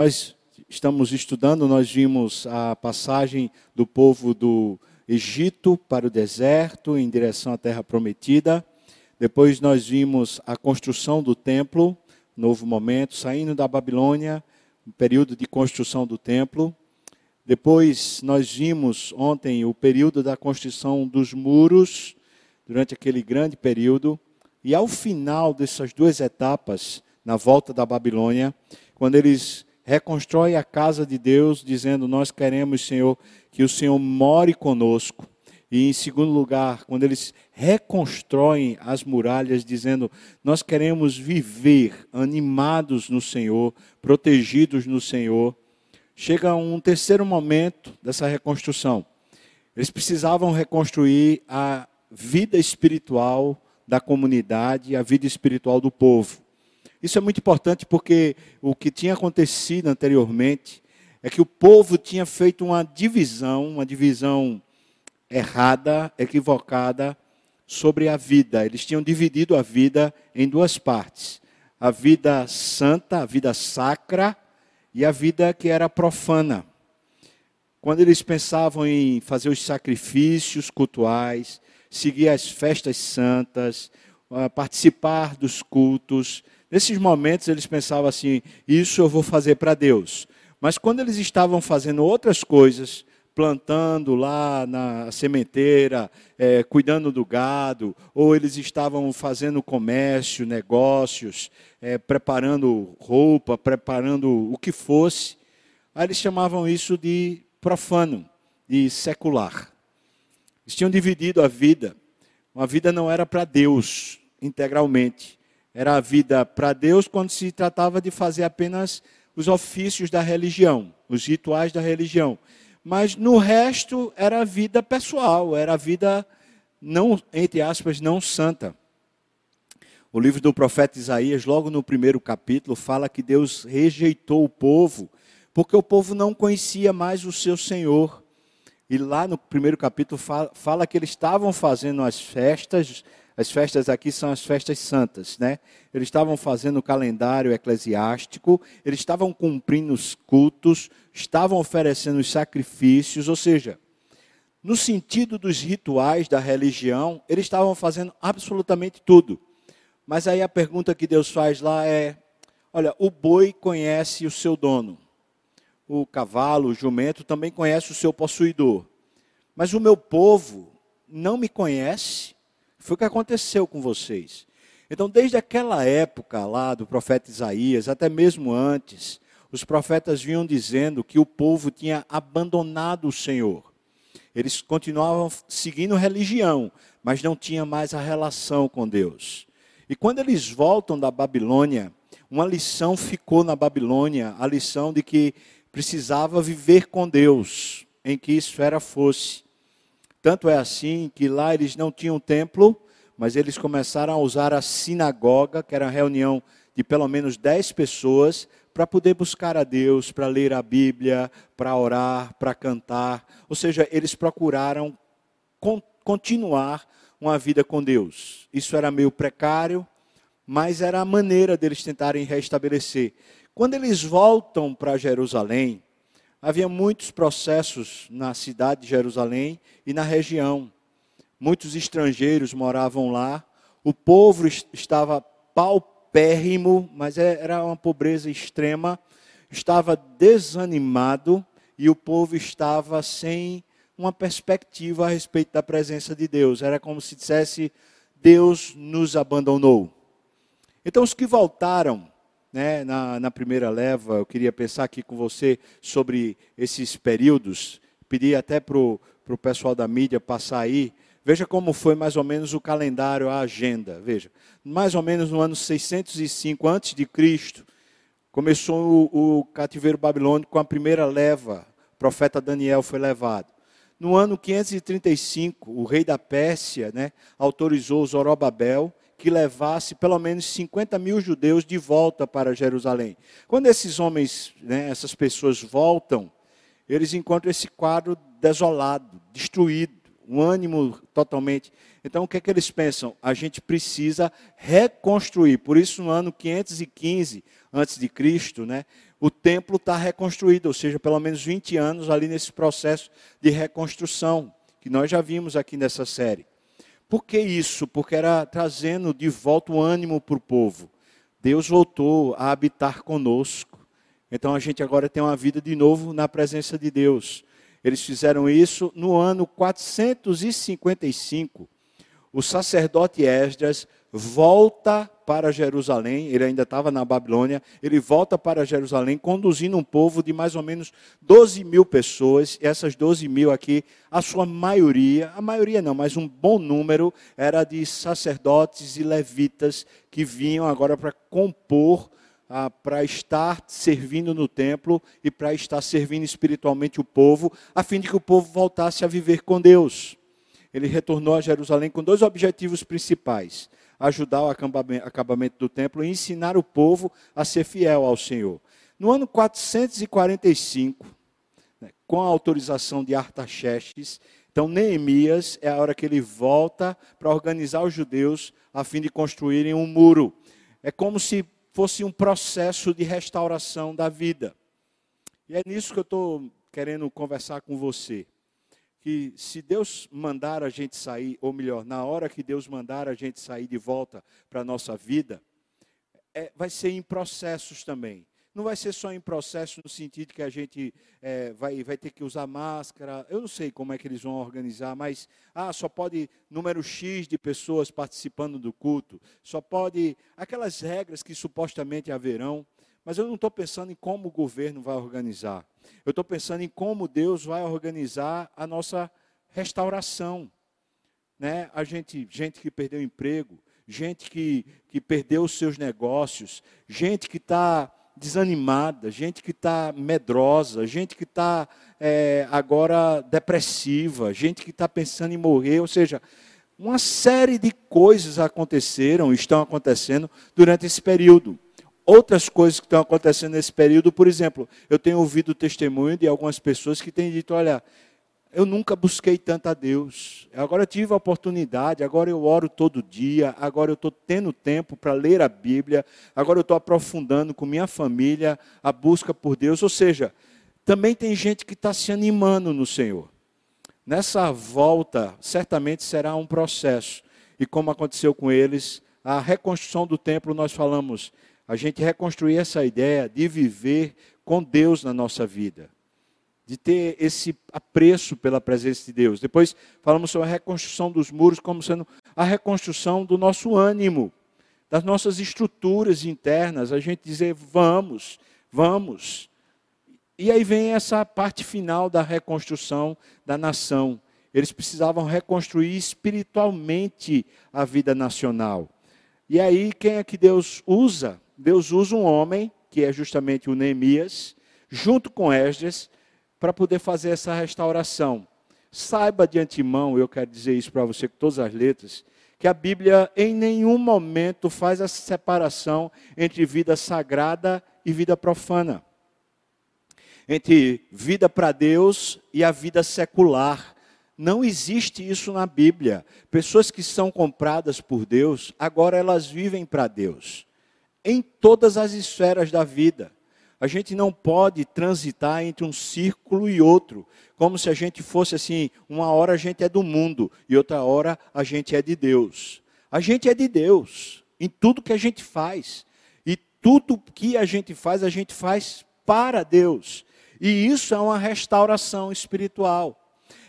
Nós estamos estudando, nós vimos a passagem do povo do Egito para o deserto, em direção à terra prometida. Depois nós vimos a construção do templo, novo momento, saindo da Babilônia, um período de construção do templo. Depois nós vimos ontem o período da construção dos muros, durante aquele grande período. E ao final dessas duas etapas, na volta da Babilônia, quando eles reconstrói a casa de Deus, dizendo: Nós queremos, Senhor, que o Senhor more conosco. E em segundo lugar, quando eles reconstroem as muralhas, dizendo: Nós queremos viver animados no Senhor, protegidos no Senhor. Chega um terceiro momento dessa reconstrução. Eles precisavam reconstruir a vida espiritual da comunidade, a vida espiritual do povo. Isso é muito importante porque o que tinha acontecido anteriormente é que o povo tinha feito uma divisão, uma divisão errada, equivocada sobre a vida. Eles tinham dividido a vida em duas partes: a vida santa, a vida sacra e a vida que era profana. Quando eles pensavam em fazer os sacrifícios cultuais, seguir as festas santas, ah, participar dos cultos, Nesses momentos eles pensavam assim: isso eu vou fazer para Deus. Mas quando eles estavam fazendo outras coisas, plantando lá na sementeira, é, cuidando do gado, ou eles estavam fazendo comércio, negócios, é, preparando roupa, preparando o que fosse, aí eles chamavam isso de profano, de secular. Eles tinham dividido a vida. Uma vida não era para Deus integralmente. Era a vida para Deus quando se tratava de fazer apenas os ofícios da religião, os rituais da religião. Mas no resto era a vida pessoal, era a vida não, entre aspas, não santa. O livro do profeta Isaías, logo no primeiro capítulo, fala que Deus rejeitou o povo, porque o povo não conhecia mais o seu Senhor. E lá no primeiro capítulo fala, fala que eles estavam fazendo as festas as festas aqui são as festas santas, né? Eles estavam fazendo o calendário eclesiástico, eles estavam cumprindo os cultos, estavam oferecendo os sacrifícios, ou seja, no sentido dos rituais da religião, eles estavam fazendo absolutamente tudo. Mas aí a pergunta que Deus faz lá é: olha, o boi conhece o seu dono, o cavalo, o jumento também conhece o seu possuidor, mas o meu povo não me conhece foi o que aconteceu com vocês. Então, desde aquela época lá do profeta Isaías, até mesmo antes, os profetas vinham dizendo que o povo tinha abandonado o Senhor. Eles continuavam seguindo religião, mas não tinha mais a relação com Deus. E quando eles voltam da Babilônia, uma lição ficou na Babilônia, a lição de que precisava viver com Deus, em que esfera fosse. Tanto é assim que lá eles não tinham templo, mas eles começaram a usar a sinagoga, que era uma reunião de pelo menos dez pessoas, para poder buscar a Deus, para ler a Bíblia, para orar, para cantar. Ou seja, eles procuraram continuar uma vida com Deus. Isso era meio precário, mas era a maneira deles tentarem restabelecer. Quando eles voltam para Jerusalém, havia muitos processos na cidade de Jerusalém e na região. Muitos estrangeiros moravam lá. O povo estava paupérrimo, mas é, era uma pobreza extrema. Estava desanimado e o povo estava sem uma perspectiva a respeito da presença de Deus. Era como se dissesse: Deus nos abandonou. Então, os que voltaram né, na, na primeira leva, eu queria pensar aqui com você sobre esses períodos, pedir até para o pessoal da mídia passar aí, veja como foi mais ou menos o calendário, a agenda, veja, mais ou menos no ano 605 antes de Cristo, começou o, o cativeiro babilônico com a primeira leva, o profeta Daniel foi levado. No ano 535, o rei da Pérsia né, autorizou Zorobabel que levasse pelo menos 50 mil judeus de volta para Jerusalém. Quando esses homens, né, essas pessoas voltam, eles encontram esse quadro desolado, destruído, um ânimo totalmente. Então, o que é que eles pensam? A gente precisa reconstruir. Por isso, no ano 515 antes de Cristo, né, o templo está reconstruído, ou seja, pelo menos 20 anos ali nesse processo de reconstrução, que nós já vimos aqui nessa série. Por que isso? Porque era trazendo de volta o ânimo para o povo. Deus voltou a habitar conosco. Então a gente agora tem uma vida de novo na presença de Deus. Eles fizeram isso no ano 455. O sacerdote Esdras volta para Jerusalém, ele ainda estava na Babilônia, ele volta para Jerusalém conduzindo um povo de mais ou menos 12 mil pessoas, e essas 12 mil aqui, a sua maioria, a maioria não, mas um bom número, era de sacerdotes e levitas que vinham agora para compor, ah, para estar servindo no templo e para estar servindo espiritualmente o povo, a fim de que o povo voltasse a viver com Deus. Ele retornou a Jerusalém com dois objetivos principais ajudar o acabamento do templo e ensinar o povo a ser fiel ao Senhor. No ano 445, né, com a autorização de Artaxerxes, então Neemias é a hora que ele volta para organizar os judeus a fim de construírem um muro. É como se fosse um processo de restauração da vida. E é nisso que eu estou querendo conversar com você que se Deus mandar a gente sair, ou melhor, na hora que Deus mandar a gente sair de volta para a nossa vida, é, vai ser em processos também. Não vai ser só em processo no sentido que a gente é, vai, vai ter que usar máscara. Eu não sei como é que eles vão organizar, mas ah, só pode número X de pessoas participando do culto. Só pode aquelas regras que supostamente haverão. Mas eu não estou pensando em como o governo vai organizar. Eu estou pensando em como Deus vai organizar a nossa restauração. Né? A gente, gente que perdeu emprego, gente que, que perdeu os seus negócios, gente que está desanimada, gente que está medrosa, gente que está é, agora depressiva, gente que está pensando em morrer, ou seja, uma série de coisas aconteceram, estão acontecendo durante esse período outras coisas que estão acontecendo nesse período. Por exemplo, eu tenho ouvido o testemunho de algumas pessoas que têm dito: olha, eu nunca busquei tanto a Deus. Agora eu tive a oportunidade, agora eu oro todo dia, agora eu estou tendo tempo para ler a Bíblia, agora eu estou aprofundando com minha família a busca por Deus. Ou seja, também tem gente que está se animando no Senhor. Nessa volta, certamente será um processo. E como aconteceu com eles, a reconstrução do templo, nós falamos, a gente reconstruir essa ideia de viver com Deus na nossa vida, de ter esse apreço pela presença de Deus. Depois falamos sobre a reconstrução dos muros como sendo a reconstrução do nosso ânimo, das nossas estruturas internas, a gente dizer vamos, vamos. E aí vem essa parte final da reconstrução da nação. Eles precisavam reconstruir espiritualmente a vida nacional. E aí, quem é que Deus usa? Deus usa um homem, que é justamente o Neemias, junto com Esdras, para poder fazer essa restauração. Saiba de antemão, eu quero dizer isso para você com todas as letras, que a Bíblia em nenhum momento faz essa separação entre vida sagrada e vida profana. Entre vida para Deus e a vida secular. Não existe isso na Bíblia. Pessoas que são compradas por Deus, agora elas vivem para Deus em todas as esferas da vida. A gente não pode transitar entre um círculo e outro, como se a gente fosse assim, uma hora a gente é do mundo e outra hora a gente é de Deus. A gente é de Deus em tudo que a gente faz. E tudo que a gente faz, a gente faz para Deus. E isso é uma restauração espiritual.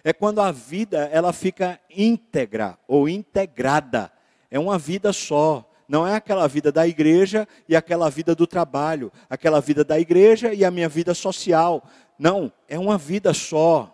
É quando a vida ela fica íntegra ou integrada. É uma vida só. Não é aquela vida da igreja e aquela vida do trabalho, aquela vida da igreja e a minha vida social. Não, é uma vida só.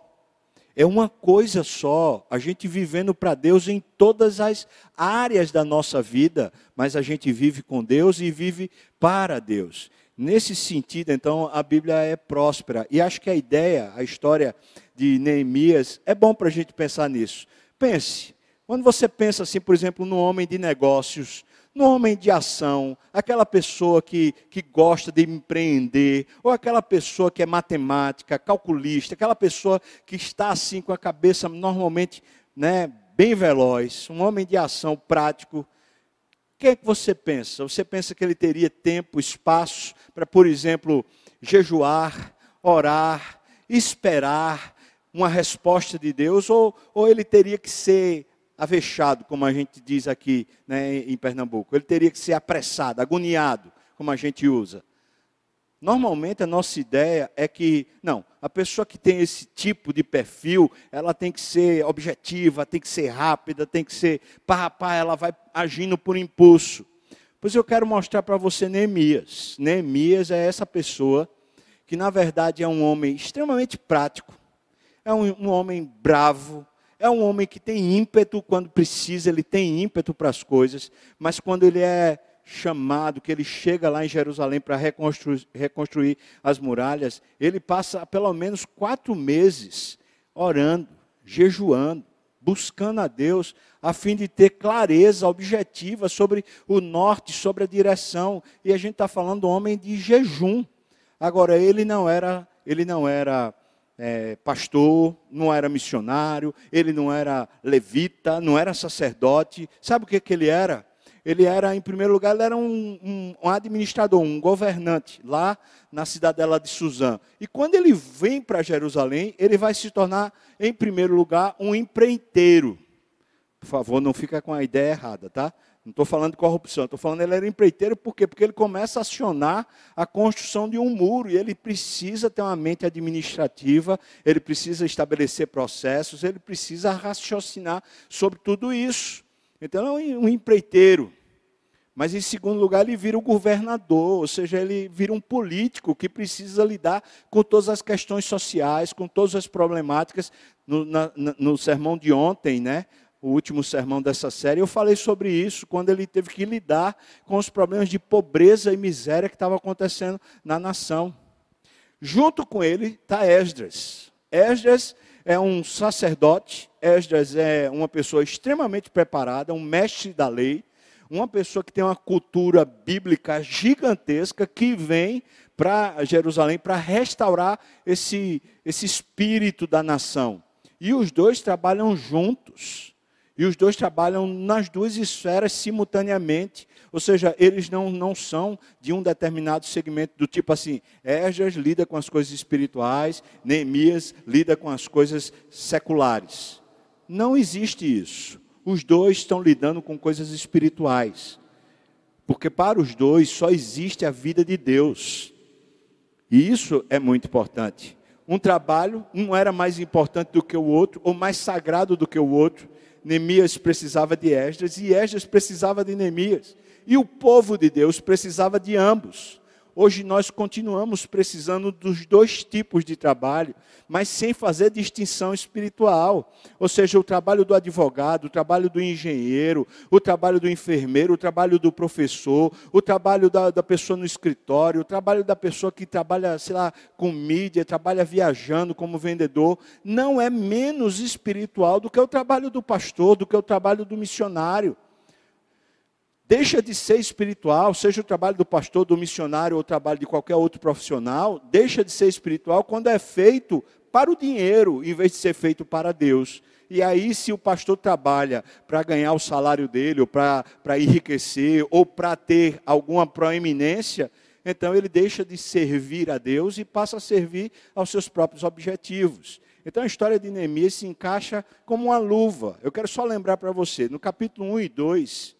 É uma coisa só. A gente vivendo para Deus em todas as áreas da nossa vida, mas a gente vive com Deus e vive para Deus. Nesse sentido, então, a Bíblia é próspera. E acho que a ideia, a história de Neemias, é bom para a gente pensar nisso. Pense, quando você pensa assim, por exemplo, no homem de negócios, no homem de ação, aquela pessoa que, que gosta de empreender, ou aquela pessoa que é matemática, calculista, aquela pessoa que está assim com a cabeça normalmente né, bem veloz, um homem de ação prático. O que é que você pensa? Você pensa que ele teria tempo, espaço para, por exemplo, jejuar, orar, esperar uma resposta de Deus, ou, ou ele teria que ser avexado, como a gente diz aqui né, em Pernambuco. Ele teria que ser apressado, agoniado, como a gente usa. Normalmente a nossa ideia é que, não, a pessoa que tem esse tipo de perfil, ela tem que ser objetiva, tem que ser rápida, tem que ser pá, pá, ela vai agindo por impulso. Pois eu quero mostrar para você Neemias. Neemias é essa pessoa que, na verdade, é um homem extremamente prático, é um, um homem bravo, é um homem que tem ímpeto quando precisa, ele tem ímpeto para as coisas, mas quando ele é chamado, que ele chega lá em Jerusalém para reconstruir, reconstruir as muralhas, ele passa pelo menos quatro meses orando, jejuando, buscando a Deus, a fim de ter clareza objetiva sobre o norte, sobre a direção. E a gente está falando do homem de jejum. Agora, ele não era, ele não era é, pastor, não era missionário, ele não era levita, não era sacerdote. Sabe o que, que ele era? ele era, em primeiro lugar, ele era um, um, administrador, um governante, lá na cidadela de Suzã. E quando ele vem para Jerusalém, ele vai se tornar, em primeiro lugar, um empreiteiro. Por favor, não fica com a ideia errada, tá? Não estou falando de corrupção, estou falando ele era empreiteiro, por quê? Porque ele começa a acionar a construção de um muro, e ele precisa ter uma mente administrativa, ele precisa estabelecer processos, ele precisa raciocinar sobre tudo isso. Então é um empreiteiro. Mas, em segundo lugar, ele vira um governador, ou seja, ele vira um político que precisa lidar com todas as questões sociais, com todas as problemáticas. No, na, no sermão de ontem, né, o último sermão dessa série, eu falei sobre isso, quando ele teve que lidar com os problemas de pobreza e miséria que estavam acontecendo na nação. Junto com ele está Esdras. Esdras é um sacerdote, Esdras é uma pessoa extremamente preparada, um mestre da lei uma pessoa que tem uma cultura bíblica gigantesca que vem para Jerusalém para restaurar esse, esse espírito da nação. E os dois trabalham juntos. E os dois trabalham nas duas esferas simultaneamente. Ou seja, eles não, não são de um determinado segmento, do tipo assim, Esdras lida com as coisas espirituais, Neemias lida com as coisas seculares. Não existe isso os dois estão lidando com coisas espirituais. Porque para os dois só existe a vida de Deus. E isso é muito importante. Um trabalho não era mais importante do que o outro, ou mais sagrado do que o outro. Neemias precisava de Esdras e Esdras precisava de Neemias. E o povo de Deus precisava de ambos. Hoje nós continuamos precisando dos dois tipos de trabalho, mas sem fazer distinção espiritual. Ou seja, o trabalho do advogado, o trabalho do engenheiro, o trabalho do enfermeiro, o trabalho do professor, o trabalho da, da pessoa no escritório, o trabalho da pessoa que trabalha, sei lá, com mídia, trabalha viajando como vendedor, não é menos espiritual do que o trabalho do pastor, do que o trabalho do missionário deixa de ser espiritual, seja o trabalho do pastor, do missionário ou o trabalho de qualquer outro profissional, deixa de ser espiritual quando é feito para o dinheiro, em vez de ser feito para Deus. E aí, se o pastor trabalha para ganhar o salário dele, ou para enriquecer, ou para ter alguma proeminência, então ele deixa de servir a Deus e passa a servir aos seus próprios objetivos. Então a história de Neemias se encaixa como uma luva. Eu quero só lembrar para você, no capítulo 1 e 2,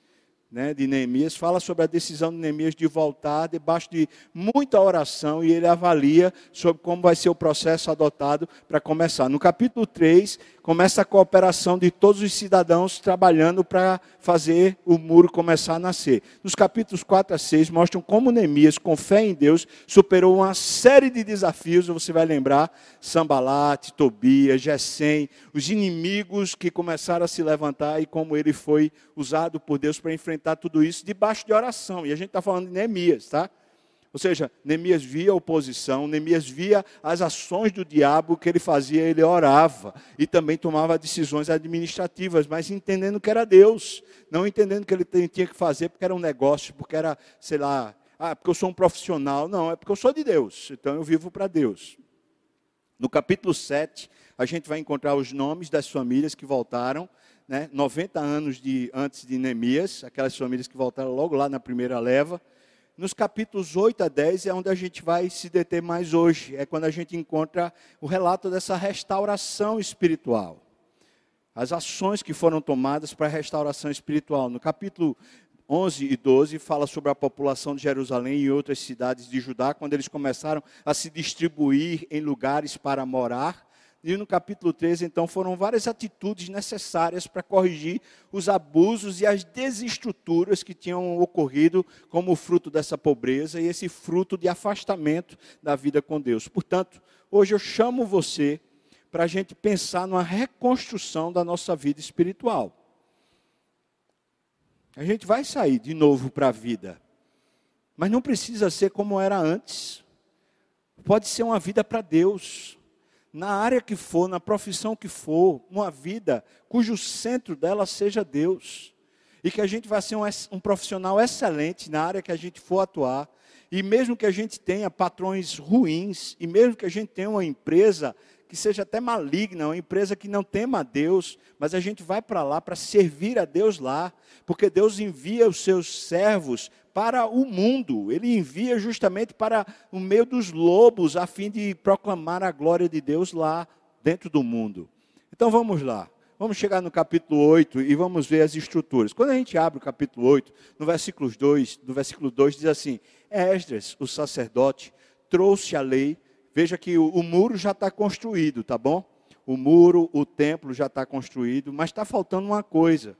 né, de Neemias, fala sobre a decisão de Neemias de voltar debaixo de muita oração e ele avalia sobre como vai ser o processo adotado para começar. No capítulo 3, começa a cooperação de todos os cidadãos trabalhando para fazer o muro começar a nascer. Nos capítulos 4 a 6 mostram como Neemias, com fé em Deus, superou uma série de desafios, você vai lembrar, Sambalate, Tobias, Gesem, os inimigos que começaram a se levantar e como ele foi usado por Deus para enfrentar tudo isso debaixo de oração. E a gente está falando de Neemias, tá? Ou seja, Neemias via a oposição, Neemias via as ações do diabo, que ele fazia, ele orava e também tomava decisões administrativas, mas entendendo que era Deus, não entendendo que ele tinha que fazer porque era um negócio, porque era, sei lá, ah, porque eu sou um profissional. Não, é porque eu sou de Deus, então eu vivo para Deus. No capítulo 7, a gente vai encontrar os nomes das famílias que voltaram, né, 90 anos de, antes de Neemias, aquelas famílias que voltaram logo lá na primeira leva. nos capítulos 8 a 10 é onde a gente vai se deter mais hoje. É quando a gente encontra o relato dessa restauração espiritual. As ações que foram tomadas para a restauração espiritual. No capítulo 11 e 12 fala sobre a população de Jerusalém e outras cidades de Judá, quando eles começaram a se distribuir em lugares para morar. E no capítulo 13, então, foram várias atitudes necessárias para corrigir os abusos e as desestruturas que tinham ocorrido como fruto dessa pobreza e esse fruto de afastamento da vida com Deus. Portanto, hoje eu chamo você para a gente pensar numa reconstrução da nossa vida espiritual. A gente vai sair de novo para a vida, mas não precisa ser como era antes. Pode ser uma vida para Deus na área que for, na profissão que for, uma vida cujo centro dela seja Deus. E que a gente vai ser um, um, profissional excelente na área que a gente for atuar. E mesmo que a gente tenha patrões ruins, e mesmo que a gente tenha uma empresa que seja até maligna, uma empresa que não tema a Deus, mas a gente vai para lá para servir a Deus lá, porque Deus envia os seus servos para o mundo, ele envia justamente para o meio dos lobos, a fim de proclamar a glória de Deus lá dentro do mundo. Então vamos lá. Vamos chegar no capítulo 8 e vamos ver as estruturas. Quando a gente abre o capítulo 8, no versículo 2, no versículo 2 diz assim: Esdras, o sacerdote, trouxe a lei Veja que o, o muro já está construído, tá bom? O muro, o templo já está construído, mas está faltando uma coisa: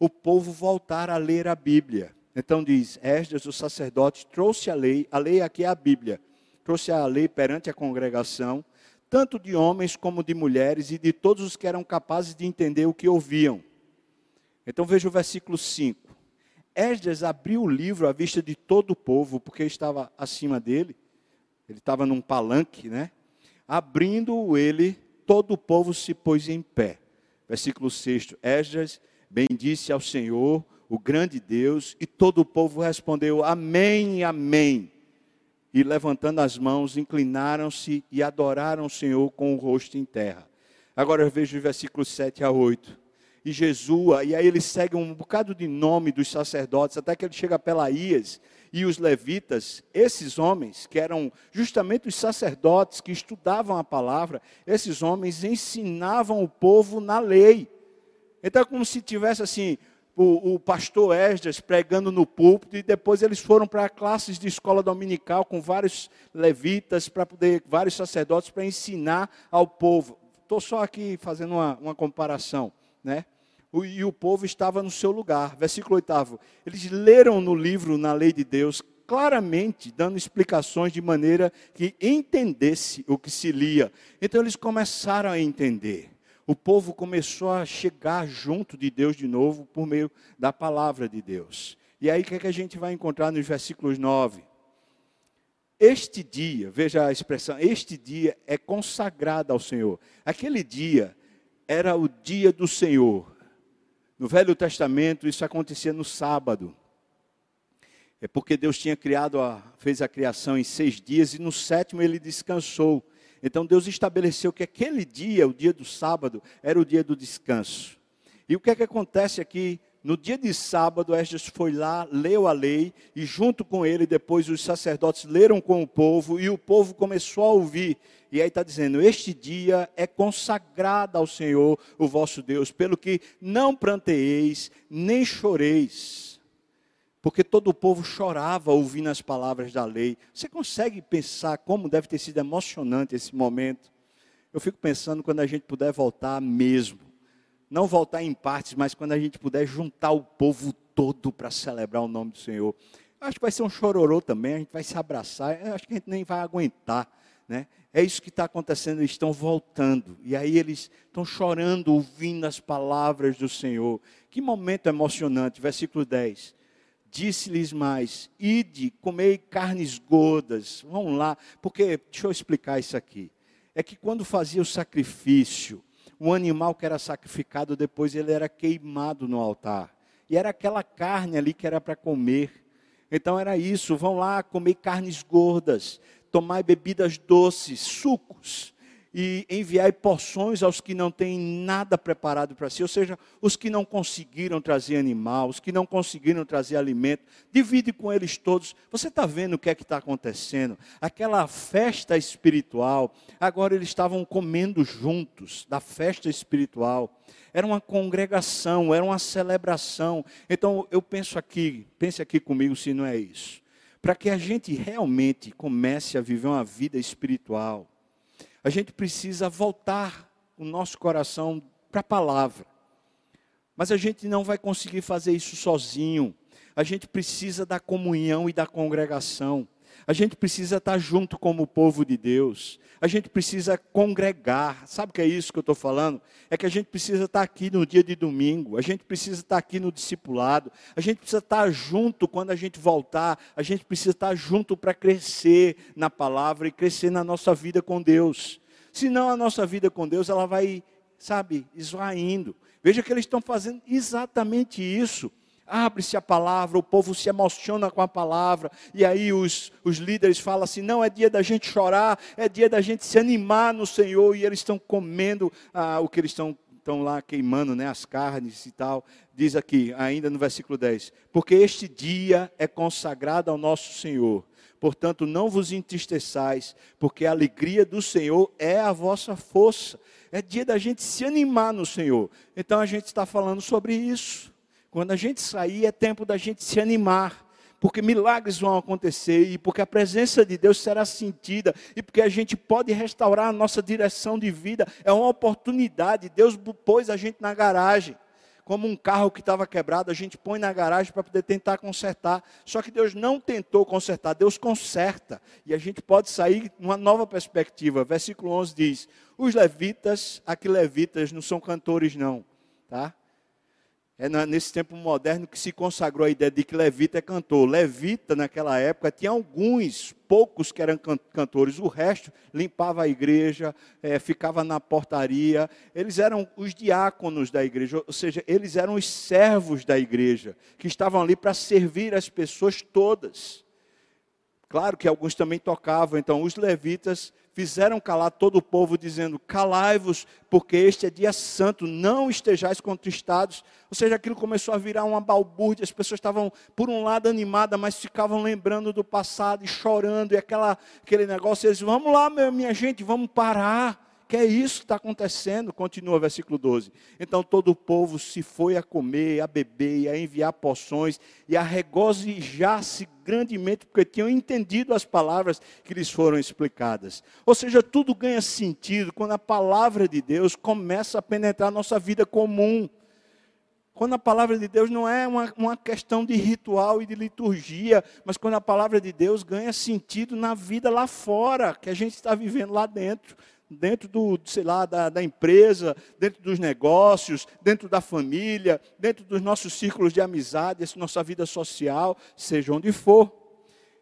o povo voltar a ler a Bíblia. Então diz: Esdras, o sacerdote, trouxe a lei, a lei aqui é a Bíblia, trouxe a lei perante a congregação, tanto de homens como de mulheres e de todos os que eram capazes de entender o que ouviam. Então veja o versículo 5. Esdras abriu o livro à vista de todo o povo, porque estava acima dele, ele estava num palanque, né? Abrindo ele, todo o povo se pôs em pé. Versículo 6. Esdras bendisse ao Senhor, o grande Deus, e todo o povo respondeu: Amém, Amém. E levantando as mãos, inclinaram-se e adoraram o Senhor com o rosto em terra. Agora eu vejo os versículos 7 a 8 e Jesua, e aí ele segue um bocado de nome dos sacerdotes, até que ele chega a Pelaías, e os levitas, esses homens, que eram justamente os sacerdotes que estudavam a palavra, esses homens ensinavam o povo na lei. Então é como se tivesse assim, o, o, pastor Esdras pregando no púlpito e depois eles foram para classes de escola dominical com vários levitas, para poder, vários sacerdotes para ensinar ao povo. Estou só aqui fazendo uma, uma comparação, né? e o povo estava no seu lugar. Versículo 8. Eles leram no livro, na lei de Deus, claramente, dando explicações de maneira que entendesse o que se lia. Então eles começaram a entender. O povo começou a chegar junto de Deus de novo por meio da palavra de Deus. E aí o que, é que a gente vai encontrar nos versículos 9? Este dia, veja a expressão, este dia é consagrado ao Senhor. Aquele dia era o dia do Senhor. No Velho Testamento, isso acontecia no sábado. É porque Deus tinha criado, a, fez a criação em seis dias e no sétimo ele descansou. Então Deus estabeleceu que aquele dia, o dia do sábado, era o dia do descanso. E o que é que acontece aqui no dia de sábado, Esdras foi lá, leu a lei, e junto com ele, depois os sacerdotes leram com o povo, e o povo começou a ouvir. E aí está dizendo: Este dia é consagrado ao Senhor, o vosso Deus, pelo que não planteeis, nem choreis. Porque todo o povo chorava ouvindo as palavras da lei. Você consegue pensar como deve ter sido emocionante esse momento? Eu fico pensando quando a gente puder voltar mesmo não voltar em partes, mas quando a gente puder juntar o povo todo para celebrar o nome do Senhor. Acho que vai ser um chororô também, a gente vai se abraçar, acho que a gente nem vai aguentar. Né? É isso que está acontecendo, eles estão voltando. E aí eles estão chorando, ouvindo as palavras do Senhor. Que momento emocionante, versículo 10. Disse-lhes mais: Ide, comei carnes gordas. Vamos lá, porque, deixa eu explicar isso aqui. É que quando fazia o sacrifício, um animal que era sacrificado, depois ele era queimado no altar. E era aquela carne ali que era para comer. Então era isso, vão lá comer carnes gordas, tomar bebidas doces, sucos. E enviai porções aos que não têm nada preparado para si, ou seja, os que não conseguiram trazer animal, os que não conseguiram trazer alimento, divide com eles todos. Você está vendo o que é que está acontecendo? Aquela festa espiritual, agora eles estavam comendo juntos, da festa espiritual. Era uma congregação, era uma celebração. Então eu penso aqui, pense aqui comigo se não é isso. Para que a gente realmente comece a viver uma vida espiritual, a gente precisa voltar o nosso coração para a palavra. Mas a gente não vai conseguir fazer isso sozinho. A gente precisa da comunhão e da congregação. A gente precisa estar junto como o povo de Deus. A gente precisa congregar. Sabe o que é isso que eu estou falando? É que a gente precisa estar aqui no dia de domingo. A gente precisa estar aqui no discipulado. A gente precisa estar junto quando a gente voltar. A gente precisa estar junto para crescer na palavra e crescer na nossa vida com Deus. Senão a nossa vida com Deus ela vai, sabe, esvaindo. Veja que eles estão fazendo exatamente isso abre-se a palavra, o povo se emociona com a palavra, e aí os, os líderes falam assim: não, é dia da gente chorar, é dia da gente se animar no Senhor, e eles estão comendo ah, o que eles estão, estão lá queimando, né, as carnes e tal. Diz aqui, ainda no versículo 10: Porque este dia é consagrado ao nosso Senhor. Portanto, não vos entristeçais, porque a alegria do Senhor é a vossa força. É dia da gente se animar no Senhor. Então a gente está falando sobre isso. Quando a gente sair, é tempo da gente se animar, porque milagres vão acontecer e porque a presença de Deus será sentida e porque a gente pode restaurar a nossa direção de vida. É uma oportunidade. Deus pôs a gente na garagem. Como um carro que estava quebrado, a gente põe na garagem para poder tentar consertar. Só que Deus não tentou consertar, Deus conserta. E a gente pode sair numa nova perspectiva. Versículo 11 diz: Os levitas, aqui levitas não são cantores, não. Tá? É nesse tempo moderno que se consagrou a ideia de que levita é cantor. Levita, naquela época, tinha alguns, poucos que eram cantores, o resto limpava a igreja, é, ficava na portaria. Eles eram os diáconos da igreja, ou seja, eles eram os servos da igreja, que estavam ali para servir as pessoas todas. Claro que alguns também tocavam, então os levitas fizeram calar todo o povo, dizendo: Calai-vos, porque este é dia santo, não estejais contristados. Ou seja, aquilo começou a virar uma balbúrdia, as pessoas estavam, por um lado, animadas, mas ficavam lembrando do passado e chorando, e aquela, aquele negócio, eles: Vamos lá, minha gente, vamos parar que é isso que está acontecendo? Continua o versículo 12. Então todo o povo se foi a comer, a beber, a enviar poções e a regozijar-se grandemente, porque tinham entendido as palavras que lhes foram explicadas. Ou seja, tudo ganha sentido quando a palavra de Deus começa a penetrar a nossa vida comum. Quando a palavra de Deus não é uma, uma questão de ritual e de liturgia, mas quando a palavra de Deus ganha sentido na vida lá fora, que a gente está vivendo lá dentro dentro do, sei lá, da, da, empresa, dentro dos negócios, dentro da família, dentro dos nossos círculos de amizade, nossa vida social, seja onde for.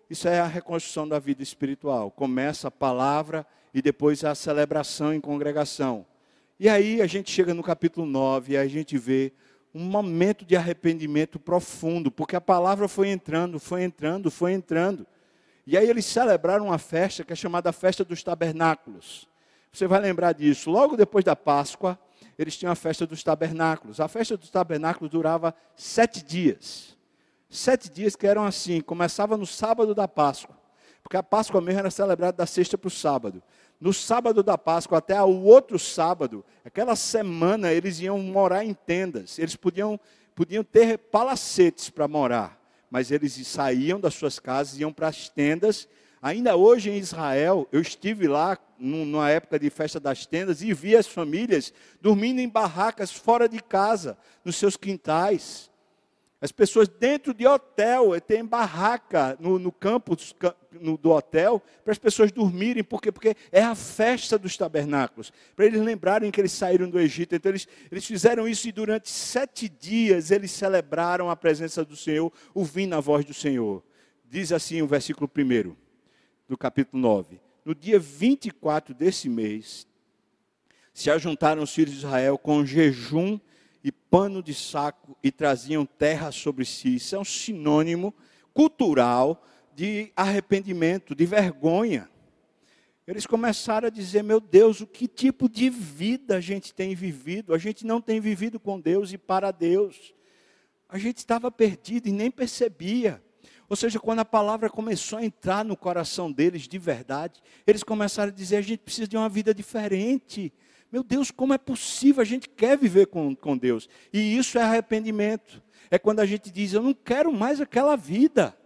Isso é a reconstrução da vida espiritual. Começa a palavra e depois a celebração em congregação. E aí a gente chega no capítulo 9 e a gente vê um momento de arrependimento profundo, porque a palavra foi entrando, foi entrando, foi entrando. E aí eles celebraram uma festa que é chamada Festa dos Tabernáculos. Você vai lembrar disso. Logo depois da Páscoa, eles tinham a festa dos tabernáculos. A festa dos tabernáculos durava sete dias. Sete dias que eram assim, começava no sábado da Páscoa. Porque a Páscoa mesmo era celebrada da sexta para o sábado. No sábado da Páscoa até o outro sábado, aquela semana eles iam morar em tendas. Eles podiam, podiam ter palacetes para morar, mas eles saíam das suas casas, iam para as tendas Ainda hoje em Israel, eu estive lá numa época de festa das tendas e vi as famílias dormindo em barracas fora de casa, nos seus quintais. As pessoas dentro de hotel, tem barraca no, no campo no, do hotel para as pessoas dormirem, porque, porque é a festa dos tabernáculos, para eles lembrarem que eles saíram do Egito. Então eles, eles fizeram isso e durante sete dias eles celebraram a presença do Senhor, ouvindo a voz do Senhor. Diz assim o versículo primeiro do capítulo 9. No dia 24 desse mês, se ajuntaram os filhos de Israel com jejum e pano de saco e traziam terra sobre si. Isso é um sinônimo cultural de arrependimento, de vergonha. Eles começaram a dizer: meu Deus, o que tipo de vida a gente tem vivido? A gente não tem vivido com Deus e para Deus. A gente estava perdido e nem percebia. Ou seja, quando a palavra começou a entrar no coração deles de verdade, eles começaram a dizer: a gente precisa de uma vida diferente. Meu Deus, como é possível? A gente quer viver com, com Deus. E isso é arrependimento. É quando a gente diz: eu não quero mais aquela vida.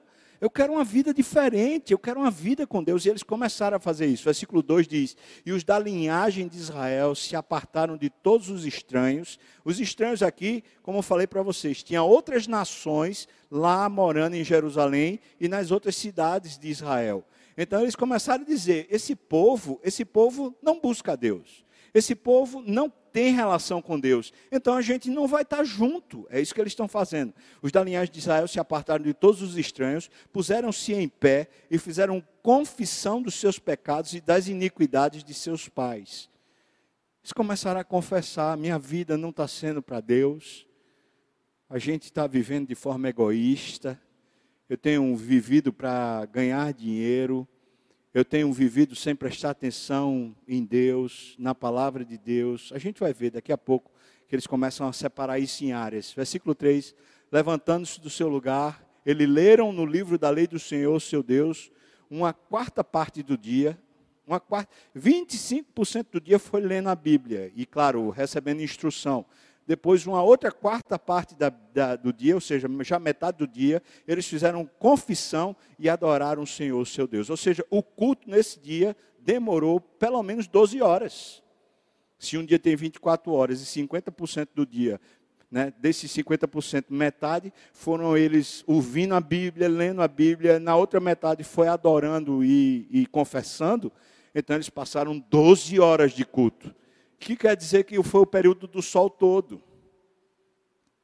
Eu quero uma vida diferente, eu quero uma vida com Deus. E eles começaram a fazer isso. Versículo 2 diz: E os da linhagem de Israel se apartaram de todos os estranhos. Os estranhos aqui, como eu falei para vocês, tinha outras nações lá morando em Jerusalém e nas outras cidades de Israel. Então eles começaram a dizer: esse povo, esse povo não busca Deus. Esse povo não tem relação com Deus. Então a gente não vai estar junto. É isso que eles estão fazendo. Os da linhagem de Israel se apartaram de todos os estranhos, puseram-se em pé e fizeram confissão dos seus pecados e das iniquidades de seus pais. Eles começaram a confessar: minha vida não está sendo para Deus. A gente está vivendo de forma egoísta. Eu tenho vivido para ganhar dinheiro eu tenho vivido sem prestar atenção em Deus, na palavra de Deus. A gente vai ver daqui a pouco que eles começam a separar isso em áreas. Versículo 3: Levantando-se do seu lugar, eles leram no livro da lei do Senhor, seu Deus, uma quarta parte do dia, uma quarta, 25% do dia foi lendo a Bíblia, e claro, recebendo instrução. Depois, uma outra quarta parte da, da, do dia, ou seja, já metade do dia, eles fizeram confissão e adoraram o Senhor, seu Deus. Ou seja, o culto nesse dia demorou pelo menos 12 horas. Se um dia tem 24 horas e 50% do dia, né, desses 50%, metade foram eles ouvindo a Bíblia, lendo a Bíblia, na outra metade foi adorando e, e confessando. Então, eles passaram 12 horas de culto que quer dizer que foi o período do sol todo.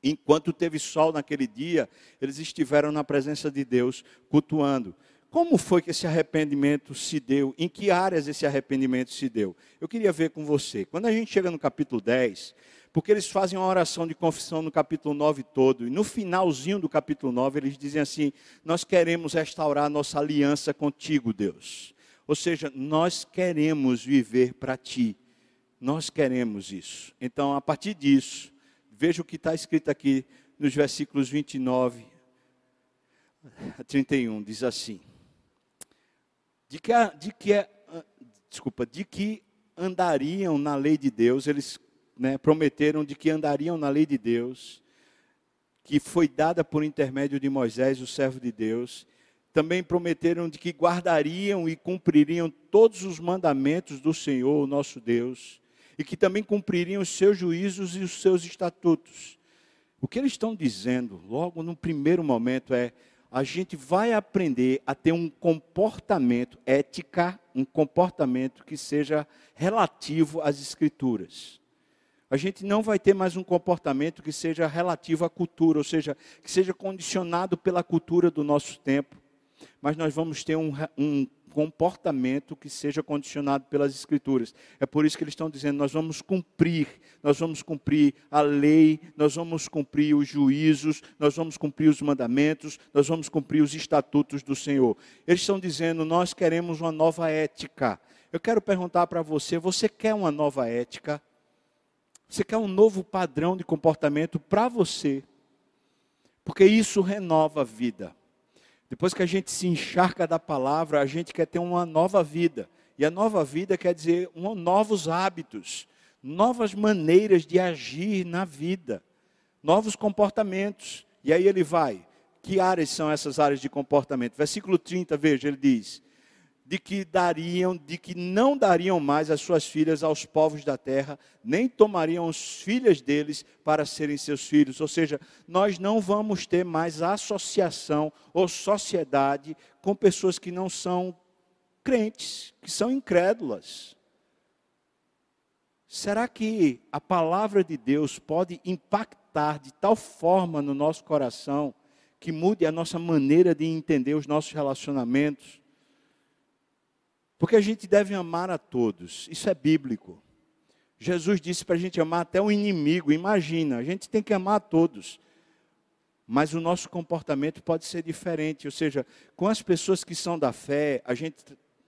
Enquanto teve sol naquele dia, eles estiveram na presença de Deus, cultuando. Como foi que esse arrependimento se deu? Em que áreas esse arrependimento se deu? Eu queria ver com você. Quando a gente chega no capítulo 10, porque eles fazem uma oração de confissão no capítulo 9 todo, e no finalzinho do capítulo 9 eles dizem assim: Nós queremos restaurar nossa aliança contigo, Deus. Ou seja, nós queremos viver para ti. Nós queremos isso. Então, a partir disso, veja o que está escrito aqui nos versículos 29 a 31, diz assim: de que, de que, desculpa, de que andariam na lei de Deus, eles né, prometeram de que andariam na lei de Deus, que foi dada por intermédio de Moisés, o servo de Deus. Também prometeram de que guardariam e cumpririam todos os mandamentos do Senhor, nosso Deus e que também cumpririam os seus juízos e os seus estatutos. O que eles estão dizendo, logo no primeiro momento, é: a gente vai aprender a ter um comportamento, ética, um comportamento que seja relativo às Escrituras. A gente não vai ter mais um comportamento que seja relativo à cultura, ou seja, que seja condicionado pela cultura do nosso tempo, mas nós vamos ter um, um comportamento que seja condicionado pelas Escrituras. É por isso que eles estão dizendo: nós vamos cumprir, nós vamos cumprir a lei, nós vamos cumprir os juízos, nós vamos cumprir os mandamentos, nós vamos cumprir os estatutos do Senhor. Eles estão dizendo: nós queremos uma nova ética. Eu quero perguntar para você: você quer uma nova ética? Você quer um novo padrão de comportamento para você? Porque isso renova a vida. Depois que a gente se encharca da palavra, a gente quer ter uma nova vida. E a nova vida quer dizer um, novos hábitos, novas maneiras de agir na vida, novos comportamentos. E aí ele vai. Que áreas são essas áreas de comportamento? Versículo 30, veja, ele diz: de que dariam, de que não dariam mais as suas filhas aos povos da terra, nem tomariam as filhas deles para serem seus filhos. Ou seja, nós não vamos ter mais associação ou sociedade com pessoas que não são crentes, que são incrédulas. Será que a palavra de Deus pode impactar de tal forma no nosso coração que mude a nossa maneira de entender os nossos relacionamentos? Porque a gente deve amar a todos, isso é bíblico. Jesus disse para a gente amar até o inimigo, imagina, a gente tem que amar a todos. Mas o nosso comportamento pode ser diferente, ou seja, com as pessoas que são da fé, a gente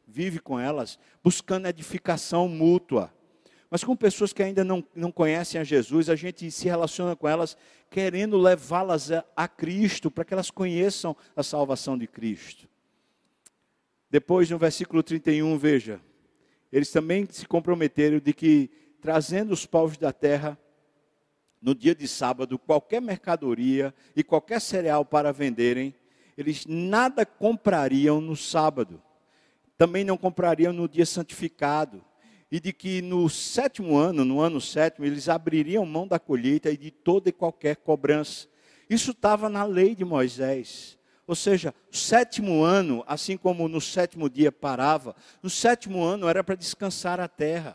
vive com elas buscando edificação mútua. Mas com pessoas que ainda não, não conhecem a Jesus, a gente se relaciona com elas querendo levá-las a, a Cristo, para que elas conheçam a salvação de Cristo. Depois, no versículo 31, veja, eles também se comprometeram de que, trazendo os povos da terra, no dia de sábado, qualquer mercadoria e qualquer cereal para venderem, eles nada comprariam no sábado. Também não comprariam no dia santificado. E de que no sétimo ano, no ano sétimo, eles abririam mão da colheita e de toda e qualquer cobrança. Isso estava na lei de Moisés. Ou seja, o sétimo ano, assim como no sétimo dia parava, no sétimo ano era para descansar a terra.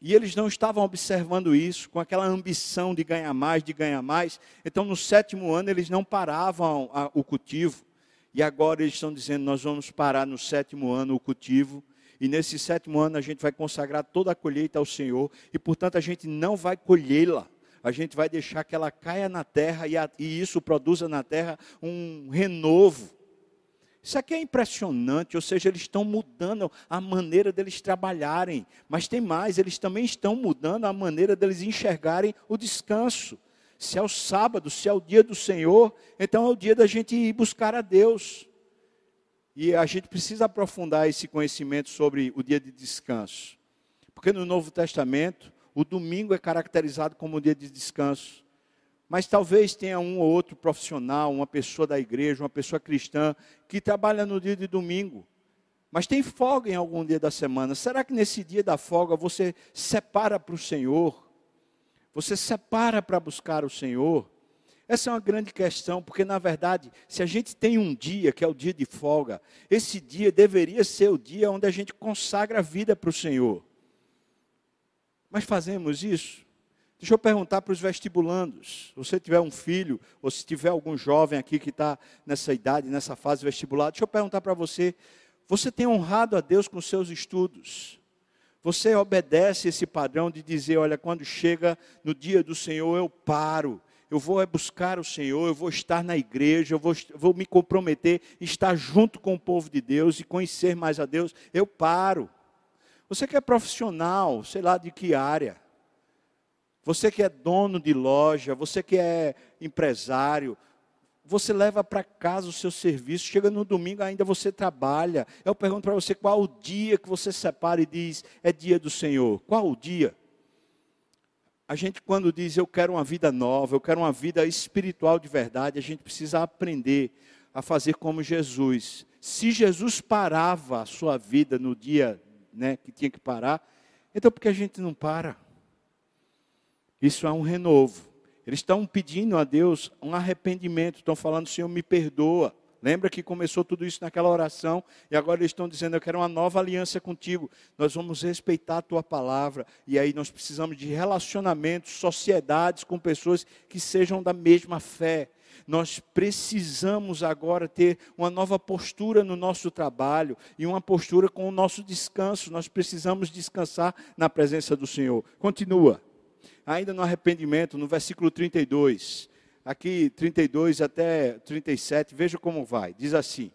E eles não estavam observando isso, com aquela ambição de ganhar mais, de ganhar mais. Então, no sétimo ano, eles não paravam a, o cultivo. E agora eles estão dizendo: nós vamos parar no sétimo ano o cultivo. E nesse sétimo ano a gente vai consagrar toda a colheita ao Senhor. E, portanto, a gente não vai colhê-la. A gente vai deixar que ela caia na terra e, a, e isso produza na terra um renovo isso aqui é impressionante, ou seja, eles estão mudando a maneira deles trabalharem, mas tem mais, eles também estão mudando a maneira deles enxergarem o descanso. Se é o sábado, se é o dia do Senhor, então é o dia da gente ir buscar a Deus. E a gente precisa aprofundar esse conhecimento sobre o dia de descanso. Porque no Novo Testamento, o domingo é caracterizado como o dia de descanso. Mas talvez tenha um ou outro profissional, uma pessoa da igreja, uma pessoa cristã, que trabalha no dia de domingo. Mas tem folga em algum dia da semana. Será que nesse dia da folga você separa para o Senhor? Você separa para buscar o Senhor? Essa é uma grande questão, porque na verdade, se a gente tem um dia que é o dia de folga, esse dia deveria ser o dia onde a gente consagra a vida para o Senhor. Mas fazemos isso? Deixa eu perguntar para os vestibulandos. Se você tiver um filho, ou se tiver algum jovem aqui que está nessa idade, nessa fase vestibular, deixa eu perguntar para você: você tem honrado a Deus com seus estudos? Você obedece esse padrão de dizer: olha, quando chega no dia do Senhor, eu paro, eu vou buscar o Senhor, eu vou estar na igreja, eu vou, vou me comprometer, estar junto com o povo de Deus e conhecer mais a Deus, eu paro. Você que é profissional, sei lá de que área, você que é dono de loja, você que é empresário, você leva para casa o seu serviço, chega no domingo ainda você trabalha. Eu pergunto para você qual o dia que você separa e diz é dia do Senhor? Qual o dia? A gente quando diz eu quero uma vida nova, eu quero uma vida espiritual de verdade, a gente precisa aprender a fazer como Jesus. Se Jesus parava a sua vida no dia né, que tinha que parar, então por que a gente não para? Isso é um renovo. Eles estão pedindo a Deus um arrependimento, estão falando, Senhor, me perdoa. Lembra que começou tudo isso naquela oração e agora eles estão dizendo: Eu quero uma nova aliança contigo. Nós vamos respeitar a tua palavra. E aí nós precisamos de relacionamentos, sociedades com pessoas que sejam da mesma fé. Nós precisamos agora ter uma nova postura no nosso trabalho e uma postura com o nosso descanso. Nós precisamos descansar na presença do Senhor. Continua ainda no arrependimento, no versículo 32, aqui 32 até 37, veja como vai. Diz assim: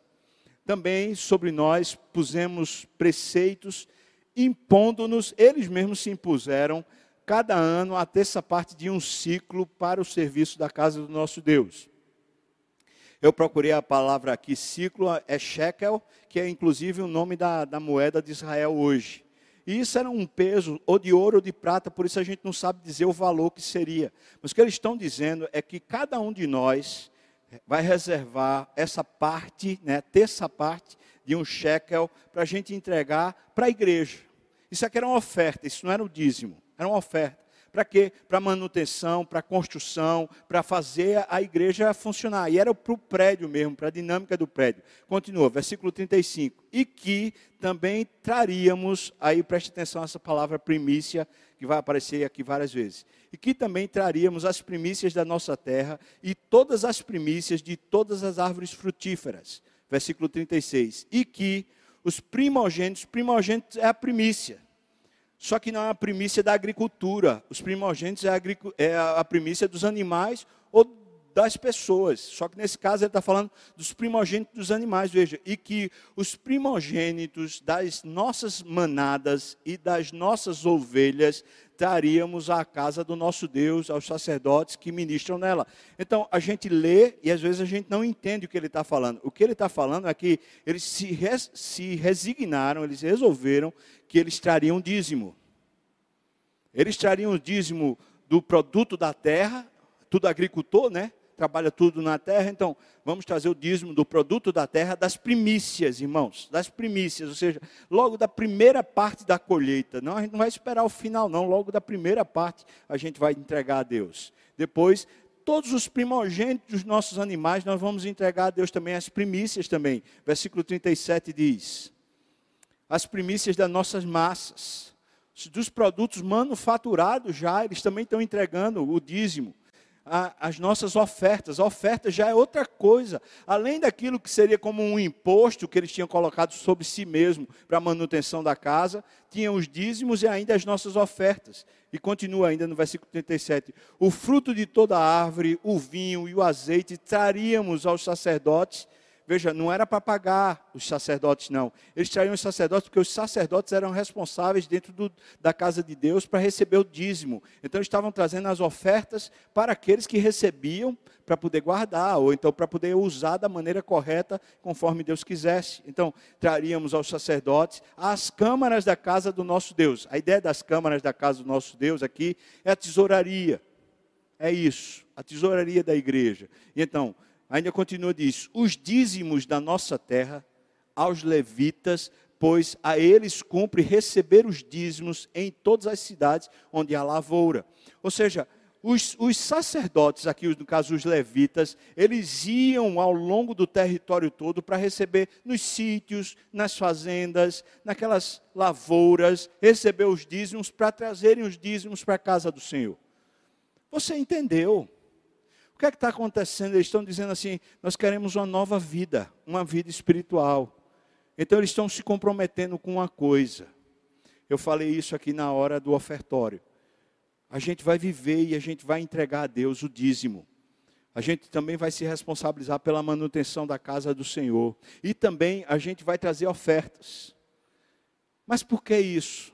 Também sobre nós pusemos preceitos, impondo-nos, eles mesmos se impuseram, cada ano a terça parte de um ciclo para o serviço da casa do nosso Deus. Eu procurei a palavra aqui, ciclo, é shekel, que é inclusive o nome da, da moeda de Israel hoje. E isso era um peso, ou de ouro ou de prata, por isso a gente não sabe dizer o valor que seria. Mas o que eles estão dizendo é que cada um de nós vai reservar essa parte, né, terça parte de um shekel, para a gente entregar para a igreja. Isso aqui era uma oferta, isso não era o dízimo, era uma oferta. Para quê? Para manutenção, para construção, para fazer a igreja funcionar. E era para o prédio mesmo, para a dinâmica do prédio. Continua, versículo 35. E que também traríamos, aí preste atenção a essa palavra primícia, que vai aparecer aqui várias vezes. E que também traríamos as primícias da nossa terra e todas as primícias de todas as árvores frutíferas. Versículo 36. E que os primogênitos, primogênitos é a primícia só que não é a primícia da agricultura. Os primogênitos é a, é a primícia dos animais das pessoas. Só que nesse caso ele está falando dos primogênitos dos animais, veja, e que os primogênitos das nossas manadas e das nossas ovelhas traríamos à casa do nosso Deus, aos sacerdotes que ministram nela. Então a gente lê e às vezes a gente não entende o que ele está falando. O que ele está falando é que eles se, res, se resignaram, eles resolveram que eles trariam dízimo. Eles trariam o dízimo do produto da terra, tudo agricultor, né? Trabalha tudo na terra, então vamos trazer o dízimo do produto da terra, das primícias, irmãos, das primícias, ou seja, logo da primeira parte da colheita. Não, a gente não vai esperar o final, não, logo da primeira parte a gente vai entregar a Deus. Depois, todos os primogênitos dos nossos animais, nós vamos entregar a Deus também as primícias também. Versículo 37 diz: as primícias das nossas massas, dos produtos manufaturados já, eles também estão entregando o dízimo a, as nossas ofertas. A oferta já é outra coisa. Além daquilo que seria como um imposto que eles tinham colocado sobre si mesmo para a manutenção da casa, tinham os dízimos e ainda as nossas ofertas. E continua ainda no versículo 37. O fruto de toda árvore, o vinho e o azeite traríamos aos sacerdotes Veja, não era para pagar os sacerdotes, não. Eles traíam os sacerdotes porque os sacerdotes eram responsáveis dentro do, da casa de Deus para receber o dízimo. Então, estavam trazendo as ofertas para aqueles que recebiam para poder guardar, ou então para poder usar da maneira correta, conforme Deus quisesse. Então, traríamos aos sacerdotes as câmaras da casa do nosso Deus. A ideia das câmaras da casa do nosso Deus aqui é a tesouraria. É isso, a tesouraria da igreja. E então, ainda continua diz: os dízimos da nossa terra aos levitas, pois a eles cumpre receber os dízimos em todas as cidades onde há lavoura. Ou seja, os, os, sacerdotes, aqui no caso os levitas, eles iam ao longo do território todo para receber nos sítios, nas fazendas, naquelas lavouras, receber os dízimos para trazerem os dízimos para a casa do Senhor. Você entendeu? Que é que está acontecendo? Eles estão dizendo assim: nós queremos uma nova vida, uma vida espiritual. Então eles estão se comprometendo com uma coisa. Eu falei isso aqui na hora do ofertório. A gente vai viver e a gente vai entregar a Deus o dízimo. A gente também vai se responsabilizar pela manutenção da casa do Senhor. E também a gente vai trazer ofertas. Mas por que isso?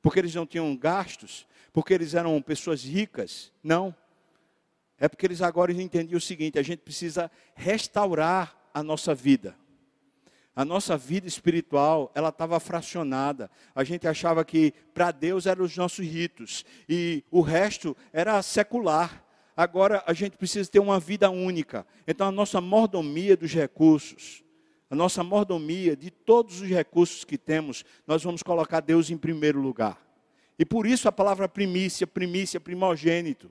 Porque eles não tinham gastos? Porque eles eram pessoas ricas? Não. É porque eles agora entendiam o seguinte: a gente precisa restaurar a nossa vida. A nossa vida espiritual, ela estava fracionada. A gente achava que para Deus eram os nossos ritos e o resto era secular. Agora a gente precisa ter uma vida única. Então a nossa mordomia dos recursos, a nossa mordomia de todos os recursos que temos, nós vamos colocar Deus em primeiro lugar. E por isso a palavra primícia, primícia, primogênito.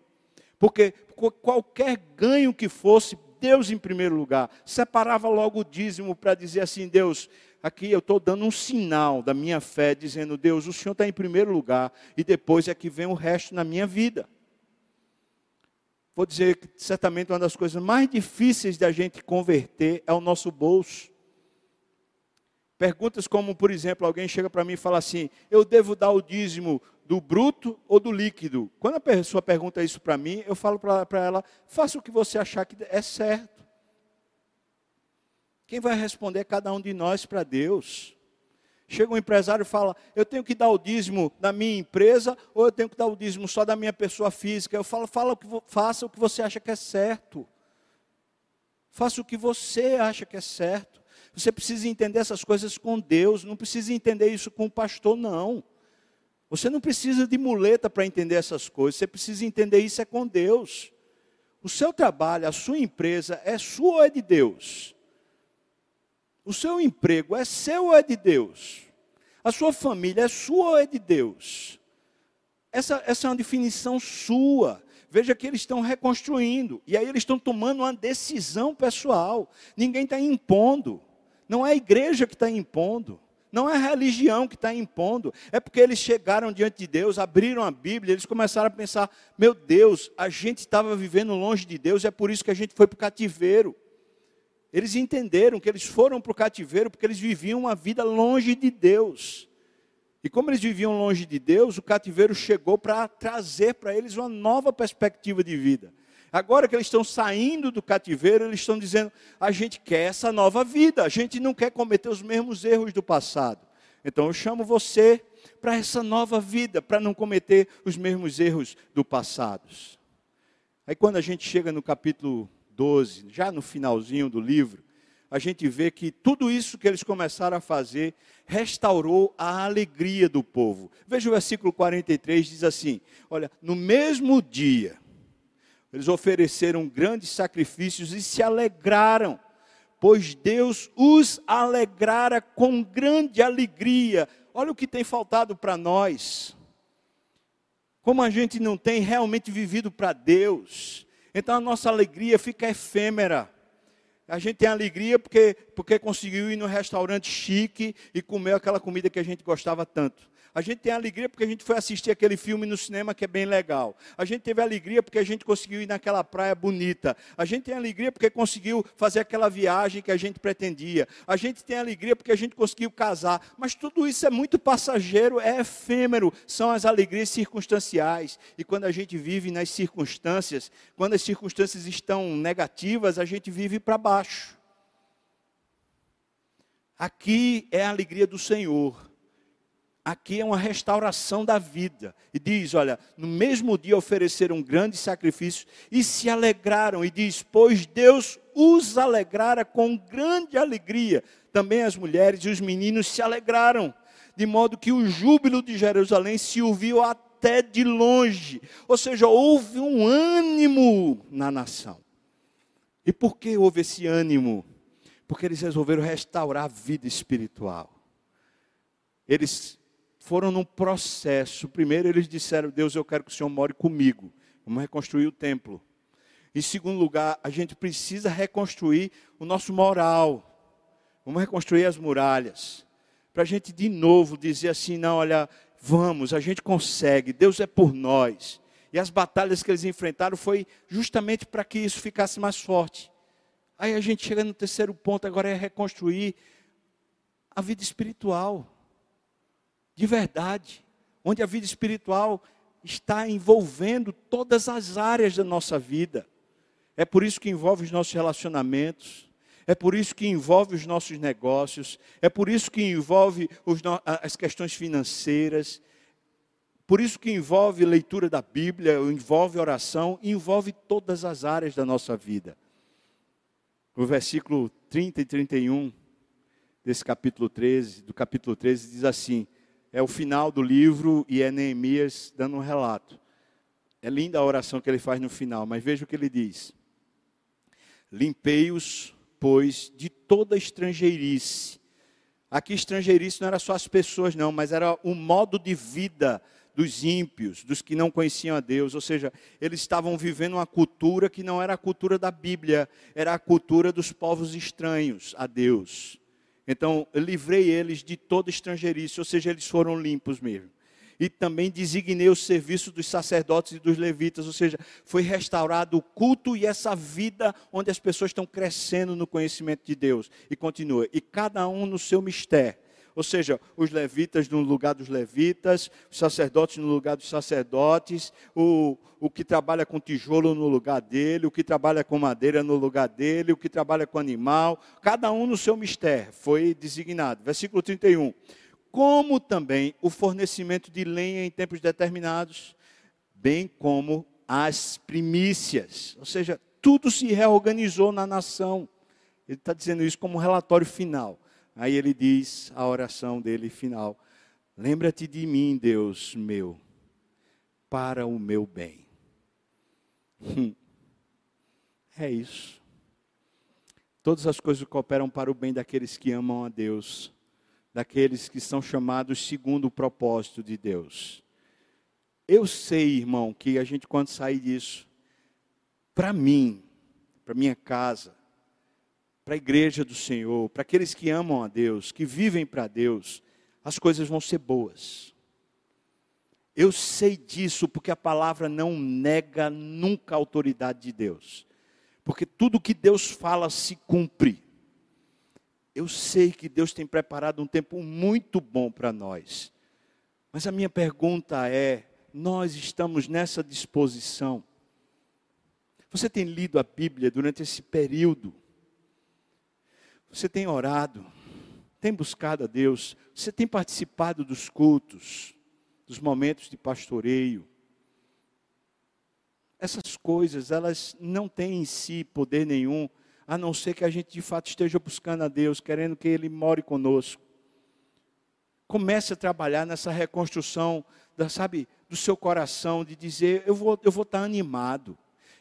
Porque qualquer ganho que fosse, Deus em primeiro lugar. Separava logo o dízimo para dizer assim: Deus, aqui eu estou dando um sinal da minha fé, dizendo: Deus, o Senhor está em primeiro lugar, e depois é que vem o resto na minha vida. Vou dizer que certamente uma das coisas mais difíceis da gente converter é o nosso bolso. Perguntas como, por exemplo, alguém chega para mim e fala assim: eu devo dar o dízimo do bruto ou do líquido? Quando a pessoa pergunta isso para mim, eu falo para ela: faça o que você achar que é certo. Quem vai responder é cada um de nós para Deus. Chega um empresário e fala: Eu tenho que dar o dízimo da minha empresa ou eu tenho que dar o dízimo só da minha pessoa física? Eu falo: fala o que, Faça o que você acha que é certo. Faça o que você acha que é certo. Você precisa entender essas coisas com Deus, não precisa entender isso com o pastor, não. Você não precisa de muleta para entender essas coisas, você precisa entender isso é com Deus. O seu trabalho, a sua empresa é sua ou é de Deus? O seu emprego é seu ou é de Deus? A sua família é sua ou é de Deus? Essa, essa é uma definição sua. Veja que eles estão reconstruindo, e aí eles estão tomando uma decisão pessoal. Ninguém está impondo. Não é a igreja que está impondo. Não é a religião que está impondo. É porque eles chegaram diante de Deus, abriram a Bíblia, eles começaram a pensar: meu Deus, a gente estava vivendo longe de Deus, é por isso que a gente foi para o cativeiro. Eles entenderam que eles foram para o cativeiro porque eles viviam uma vida longe de Deus. E como eles viviam longe de Deus, o cativeiro chegou para trazer para eles uma nova perspectiva de vida. Agora que eles estão saindo do cativeiro, eles estão dizendo: a gente quer essa nova vida, a gente não quer cometer os mesmos erros do passado. Então eu chamo você para essa nova vida, para não cometer os mesmos erros do passado. Aí quando a gente chega no capítulo 12, já no finalzinho do livro, a gente vê que tudo isso que eles começaram a fazer restaurou a alegria do povo. Veja o versículo 43, diz assim: Olha, no mesmo dia, eles ofereceram grandes sacrifícios e se alegraram, pois Deus os alegrara com grande alegria. Olha o que tem faltado para nós. Como a gente não tem realmente vivido para Deus, então a nossa alegria fica efêmera. A gente tem alegria porque, porque conseguiu ir no restaurante chique e comer aquela comida que a gente gostava tanto. A gente tem alegria porque a gente foi assistir aquele filme no cinema que é bem legal. A gente teve alegria porque a gente conseguiu ir naquela praia bonita. A gente tem alegria porque conseguiu fazer aquela viagem que a gente pretendia. A gente tem alegria porque a gente conseguiu casar. Mas tudo isso é muito passageiro, é efêmero. São as alegrias circunstanciais. E quando a gente vive nas circunstâncias, quando as circunstâncias estão negativas, a gente vive para baixo. Aqui é a alegria do Senhor aqui é uma restauração da vida. E diz: olha, no mesmo dia ofereceram grandes sacrifícios e se alegraram. E diz: pois Deus os alegrara com grande alegria. Também as mulheres e os meninos se alegraram, de modo que o júbilo de Jerusalém se ouviu até de longe. Ou seja, houve um ânimo na nação. E por que houve esse ânimo? Porque eles resolveram restaurar a vida espiritual. Eles foram num processo. Primeiro, eles disseram: Deus, eu quero que o Senhor more comigo. Vamos reconstruir o templo. Em segundo lugar, a gente precisa reconstruir o nosso moral. Vamos reconstruir as muralhas. Para a gente de novo dizer assim: não, olha, vamos, a gente consegue, Deus é por nós. E as batalhas que eles enfrentaram foi justamente para que isso ficasse mais forte. Aí a gente chega no terceiro ponto, agora é reconstruir a vida espiritual de verdade, onde a vida espiritual está envolvendo todas as áreas da nossa vida. É por isso que envolve os nossos relacionamentos, é por isso que envolve os nossos negócios, é por isso que envolve no... as questões financeiras, por isso que envolve leitura da Bíblia, envolve oração, envolve todas as áreas da nossa vida. O versículo 30 e 31 desse capítulo 13, do capítulo 13 diz assim: é o final do livro e é Neemias dando um relato. É linda a oração que ele faz no final, mas veja o que ele diz: Limpei-os, pois, de toda estrangeirice. Aqui, estrangeirice não era só as pessoas, não, mas era o modo de vida dos ímpios, dos que não conheciam a Deus, ou seja, eles estavam vivendo uma cultura que não era a cultura da Bíblia, era a cultura dos povos estranhos a Deus. Então, livrei eles de toda estrangeirice, ou seja, eles foram limpos mesmo. E também designei o serviço dos sacerdotes e dos levitas, ou seja, foi restaurado o culto e essa vida onde as pessoas estão crescendo no conhecimento de Deus. E continua, e cada um no seu mistério ou seja, os levitas no lugar dos levitas, os sacerdotes no lugar dos sacerdotes, o, o que trabalha com tijolo no lugar dele, o que trabalha com madeira no lugar dele, o que trabalha com animal, cada um no seu mistério, foi designado. Versículo 31. Como também o fornecimento de lenha em tempos determinados, bem como as primícias, ou seja, tudo se reorganizou na nação. Ele está dizendo isso como relatório final. Aí ele diz a oração dele final: Lembra-te de mim, Deus meu, para o meu bem. Hum. É isso. Todas as coisas cooperam para o bem daqueles que amam a Deus, daqueles que são chamados segundo o propósito de Deus. Eu sei, irmão, que a gente quando sair disso, para mim, para minha casa, para a igreja do Senhor, para aqueles que amam a Deus, que vivem para Deus, as coisas vão ser boas. Eu sei disso porque a palavra não nega nunca a autoridade de Deus. Porque tudo que Deus fala se cumpre. Eu sei que Deus tem preparado um tempo muito bom para nós. Mas a minha pergunta é: nós estamos nessa disposição? Você tem lido a Bíblia durante esse período? Você tem orado? Tem buscado a Deus? Você tem participado dos cultos, dos momentos de pastoreio? Essas coisas, elas não têm em si poder nenhum, a não ser que a gente de fato esteja buscando a Deus, querendo que Ele more conosco. Comece a trabalhar nessa reconstrução, da, sabe, do seu coração, de dizer: eu vou, eu vou estar animado,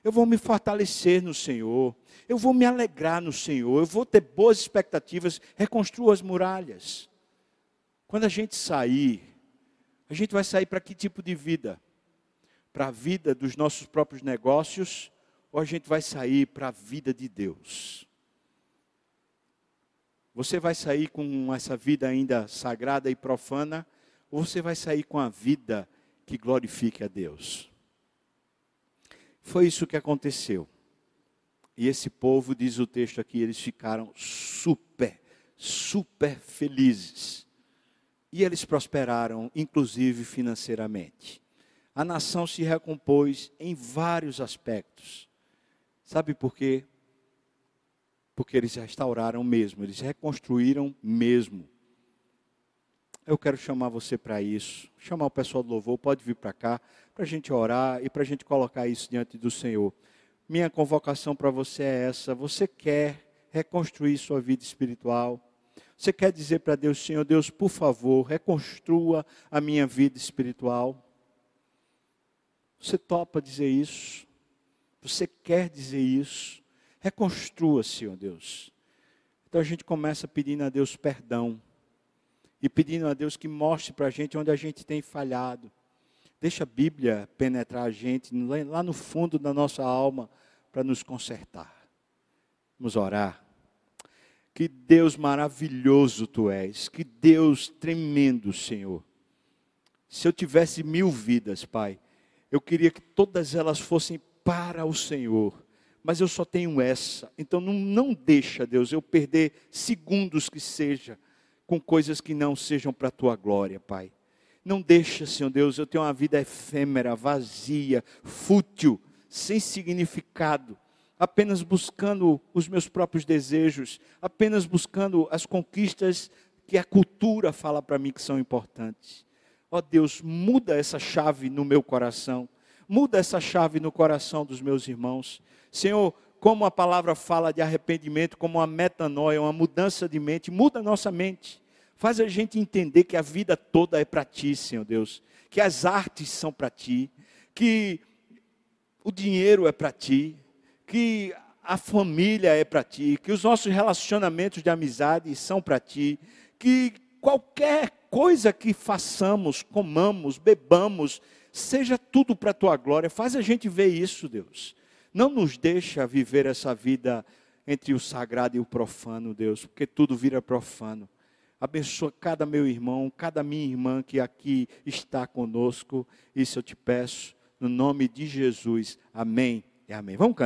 eu vou me fortalecer no Senhor, eu vou me alegrar no Senhor, eu vou ter boas expectativas, reconstrua as muralhas. Quando a gente sair, a gente vai sair para que tipo de vida? Para a vida dos nossos próprios negócios, ou a gente vai sair para a vida de Deus? Você vai sair com essa vida ainda sagrada e profana, ou você vai sair com a vida que glorifique a Deus? Foi isso que aconteceu. E esse povo, diz o texto aqui, eles ficaram super, super felizes. E eles prosperaram, inclusive financeiramente. A nação se recompôs em vários aspectos. Sabe por quê? Porque eles restauraram mesmo, eles reconstruíram mesmo. Eu quero chamar você para isso, chamar o pessoal do louvor, pode vir para cá, para a gente orar e para a gente colocar isso diante do Senhor. Minha convocação para você é essa: você quer reconstruir sua vida espiritual? Você quer dizer para Deus, Senhor Deus, por favor, reconstrua a minha vida espiritual? Você topa dizer isso? Você quer dizer isso? Reconstrua, Senhor Deus. Então a gente começa pedindo a Deus perdão. E pedindo a Deus que mostre para a gente onde a gente tem falhado. Deixa a Bíblia penetrar a gente lá no fundo da nossa alma para nos consertar. Vamos orar. Que Deus maravilhoso tu és, que Deus tremendo, Senhor. Se eu tivesse mil vidas, Pai, eu queria que todas elas fossem para o Senhor, mas eu só tenho essa, então não, não deixa, Deus, eu perder segundos que seja com coisas que não sejam para a tua glória, Pai. Não deixa, Senhor Deus, eu tenho uma vida efêmera, vazia, fútil, sem significado, apenas buscando os meus próprios desejos, apenas buscando as conquistas que a cultura fala para mim que são importantes. Ó oh Deus, muda essa chave no meu coração, muda essa chave no coração dos meus irmãos. Senhor, como a palavra fala de arrependimento, como uma metanoia, uma mudança de mente, muda a nossa mente. Faz a gente entender que a vida toda é para ti, Senhor Deus. Que as artes são para ti. Que o dinheiro é para ti. Que a família é para ti. Que os nossos relacionamentos de amizade são para ti. Que qualquer coisa que façamos, comamos, bebamos, seja tudo para a tua glória. Faz a gente ver isso, Deus. Não nos deixa viver essa vida entre o sagrado e o profano, Deus, porque tudo vira profano. Abençoa cada meu irmão, cada minha irmã que aqui está conosco. Isso eu te peço, no nome de Jesus. Amém e amém. Vamos cantar.